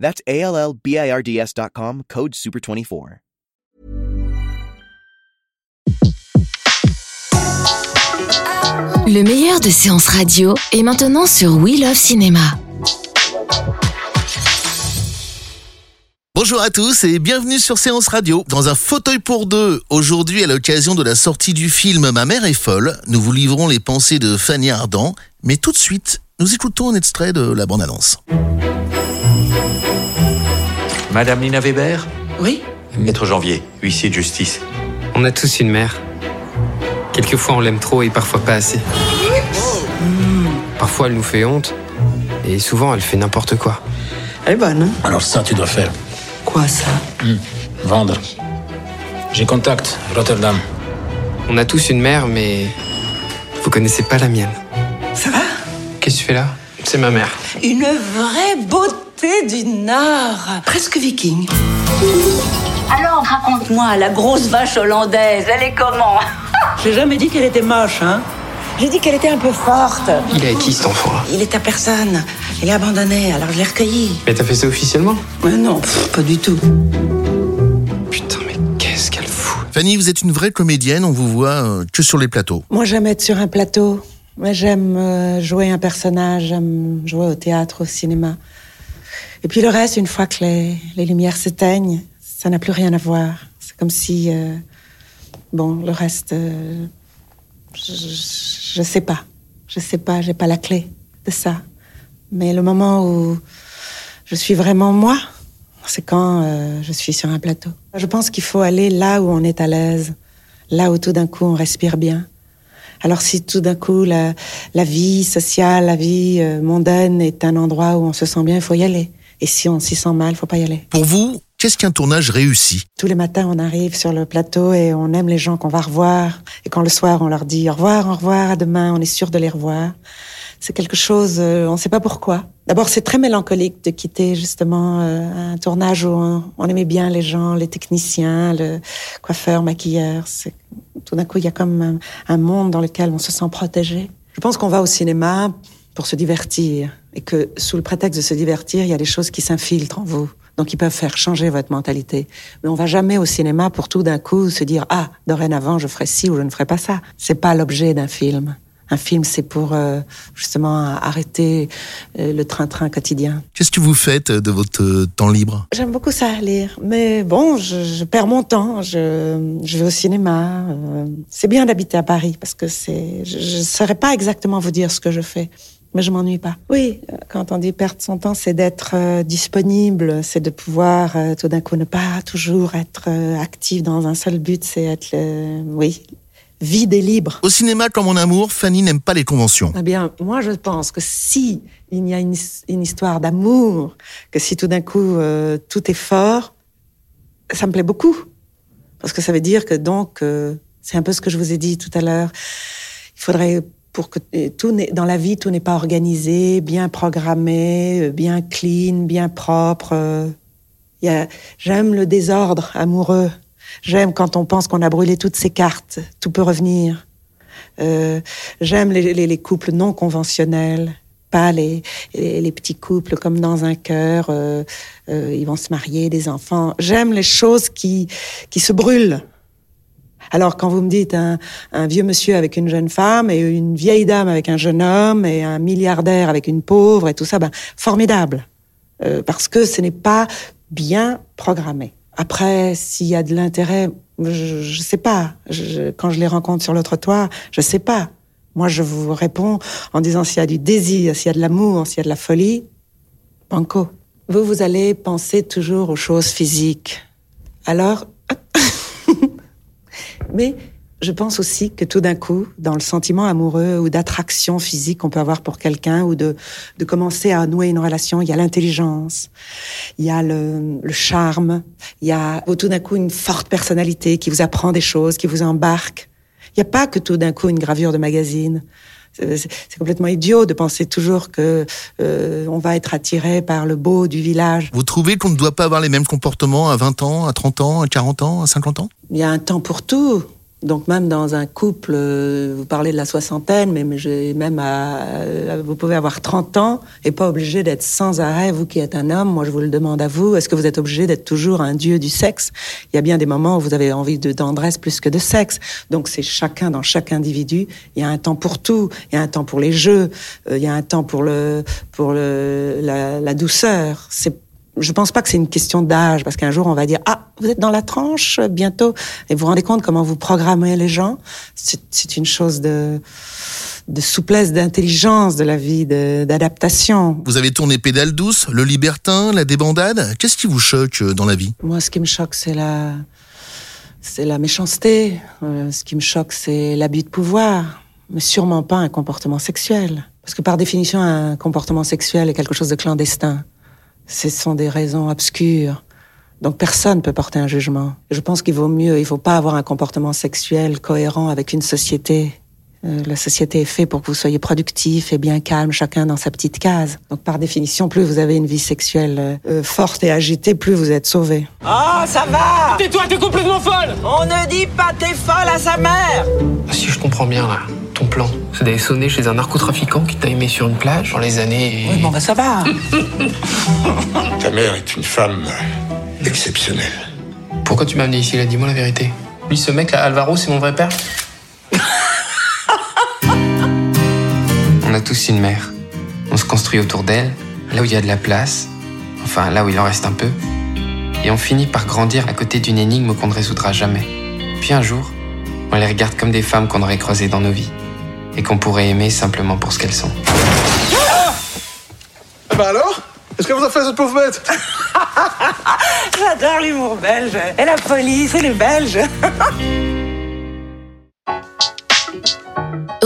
That's A L L B I R D S.com, code SUPER24. Le meilleur de séances radio est maintenant sur We Love Cinéma. Bonjour à tous et bienvenue sur Séance Radio dans un fauteuil pour deux. Aujourd'hui, à l'occasion de la sortie du film Ma mère est folle, nous vous livrons les pensées de Fanny Ardant, mais tout de suite, nous écoutons un extrait de la bande-annonce. Madame Lina Weber Oui Maître Janvier, huissier de justice. On a tous une mère. Quelquefois on l'aime trop et parfois pas assez. Parfois elle nous fait honte et souvent elle fait n'importe quoi. Elle est bonne, hein Alors ça, tu dois faire. Quoi, ça Vendre. J'ai contact, Rotterdam. On a tous une mère mais vous connaissez pas la mienne. Ça va? Qu'est-ce que tu fais là? C'est ma mère. Une vraie beauté du Nord. Presque viking. Alors, raconte-moi, la grosse vache hollandaise, elle est comment? J'ai jamais dit qu'elle était moche, hein J'ai dit qu'elle était un peu forte. Il est avec qui cet enfant-là Il est à personne. Il est abandonné, alors je l'ai recueilli. Mais t'as fait ça officiellement? Mais non, pff, pas du tout. Putain mais qu'est-ce qu'elle fout? Fanny, vous êtes une vraie comédienne, on vous voit euh, que sur les plateaux. Moi, j'aime être sur un plateau. Moi, j'aime euh, jouer un personnage, j'aime jouer au théâtre, au cinéma. Et puis le reste, une fois que les, les lumières s'éteignent, ça n'a plus rien à voir. C'est comme si, euh, bon, le reste, euh, je, je sais pas, je sais pas, j'ai pas la clé de ça. Mais le moment où je suis vraiment moi, c'est quand je suis sur un plateau. Je pense qu'il faut aller là où on est à l'aise, là où tout d'un coup on respire bien. Alors si tout d'un coup la, la vie sociale, la vie euh, mondaine est un endroit où on se sent bien, il faut y aller. Et si on s'y sent mal, il faut pas y aller. Pour vous, qu'est-ce qu'un tournage réussi Tous les matins, on arrive sur le plateau et on aime les gens qu'on va revoir. Et quand le soir, on leur dit au revoir, au revoir, à demain, on est sûr de les revoir. C'est quelque chose, euh, on ne sait pas pourquoi. D'abord, c'est très mélancolique de quitter justement euh, un tournage où on, on aimait bien les gens, les techniciens, le coiffeur, maquilleur. Tout d'un coup, il y a comme un, un monde dans lequel on se sent protégé. Je pense qu'on va au cinéma pour se divertir et que sous le prétexte de se divertir, il y a des choses qui s'infiltrent en vous. Donc, ils peuvent faire changer votre mentalité. Mais on va jamais au cinéma pour tout d'un coup se dire ah dorénavant je ferai ci ou je ne ferai pas ça. C'est pas l'objet d'un film. Un film, c'est pour euh, justement arrêter euh, le train-train quotidien. Qu'est-ce que vous faites de votre euh, temps libre? J'aime beaucoup ça, lire. Mais bon, je, je perds mon temps. Je, je vais au cinéma. euh, c'est bien d'habiter à Paris parce que c'est. Je ne saurais pas exactement vous dire ce que je fais. Mais je m'ennuie pas. Oui, euh, quand on dit perdre son temps, c'est d'être euh, disponible, c'est de pouvoir euh, tout d'un coup ne pas toujours être euh, actif dans un seul but, c'est être, le- oui, vide et libre. Au cinéma comme en amour, Fanny n'aime pas les conventions. Eh bien, moi, je pense que si il y a une, his- une histoire d'amour, que si tout d'un coup euh, tout est fort, ça me plaît beaucoup, parce que ça veut dire que donc euh, c'est un peu ce que je vous ai dit tout à l'heure. Il faudrait pour que tout n'est- dans la vie tout n'est pas organisé, bien programmé, euh, bien clean, bien propre. euh. Il y a- J'aime le désordre amoureux. J'aime quand on pense qu'on a brûlé toutes ses cartes, tout peut revenir. Euh, J'aime les, les, les couples non conventionnels, pas les, les, petits couples comme dans un cœur, euh, euh, ils vont se marier, des enfants. J'aime les choses qui, qui se brûlent. Alors quand vous me dites un, un vieux monsieur avec une jeune femme et une vieille dame avec un jeune homme et un milliardaire avec une pauvre et tout ça, ben formidable, Euh, parce que ce n'est pas bien programmé. Après, s'il y a de l'intérêt, je, je sais pas. Quand je les rencontre sur le trottoir, je sais pas. Moi, je vous réponds en disant s'il y a du désir, s'il y a de l'amour, s'il y a de la folie, banco. Vous, vous allez penser toujours aux choses physiques. Alors, mais je pense aussi que tout d'un coup, dans le sentiment amoureux ou d'attraction physique qu'on peut avoir pour quelqu'un ou de, de commencer à nouer une relation, il y a l'intelligence, il y a le, le charme, il y a tout d'un coup une forte personnalité qui vous apprend des choses, qui vous embarque. Il n'y a pas que tout d'un coup une gravure de magazine. C'est complètement idiot de penser toujours que euh, on va être attiré par le beau du village. Vous trouvez qu'on ne doit pas avoir les mêmes comportements à 20 ans, à 30 ans, à 40 ans, à 50 ans? Il y a un temps pour tout. Donc même dans un couple, euh, vous parlez de la soixantaine, mais même à, vous pouvez avoir 30 ans et pas obligé d'être sans arrêt, vous qui êtes un homme, moi je vous le demande à vous, est-ce que vous êtes obligé d'être toujours un dieu du sexe? Il y a bien des moments où vous avez envie de tendresse plus que de sexe. Donc c'est chacun dans chaque individu, il y a un temps pour tout, il y a un temps pour les jeux, euh, il y a un temps pour le pour le la, la douceur. Je pense pas que c'est une question d'âge, parce qu'un jour on va dire ah vous êtes dans la tranche bientôt, et vous vous rendez compte comment vous programmez les gens. C'est une chose de de souplesse, d'intelligence de la vie, d'adaptation. Vous avez tourné Pédale douce, Le Libertin, La débandade. Qu'est-ce qui vous choque euh, dans la vie? Moi, ce qui me choque, c'est la c'est la méchanceté. Euh, ce qui me choque, c'est l'abus de pouvoir, mais sûrement pas un comportement sexuel, parce que par définition, un comportement sexuel est quelque chose de clandestin. Ce sont des raisons obscures. Donc personne ne peut porter un jugement. Je pense qu'il vaut mieux, il ne faut pas avoir un comportement sexuel cohérent avec une société. Euh, la société est faite pour que vous soyez productif et bien calme, chacun dans sa petite case. Donc par définition, plus vous avez une vie sexuelle euh, euh, forte et agitée, plus vous êtes sauvé. Oh, ça va Tais-toi, t'es complètement folle On ne dit pas t'es folle à sa mère Si je comprends bien là, ton plan, c'est d'aller sonner chez un narcotrafiquant qui t'a aimé sur une plage dans les années... Oui, bon bah ça va Ta mère est une femme exceptionnelle. Pourquoi tu m'as amené ici là Dis-moi la vérité? Lui, ce mec là, Alvaro, c'est mon vrai père a tous une mère. On se construit autour d'elle, là où il y a de la place, enfin là où il en reste un peu. Et on finit par grandir à côté d'une énigme qu'on ne résoudra jamais. Puis un jour, on les regarde comme des femmes qu'on aurait croisées dans nos vies et qu'on pourrait aimer simplement pour ce qu'elles sont. Ah bah alors? Est-ce que vous a fait cette pauvre bête? J'adore l'humour belge. Et la police, et les Belges.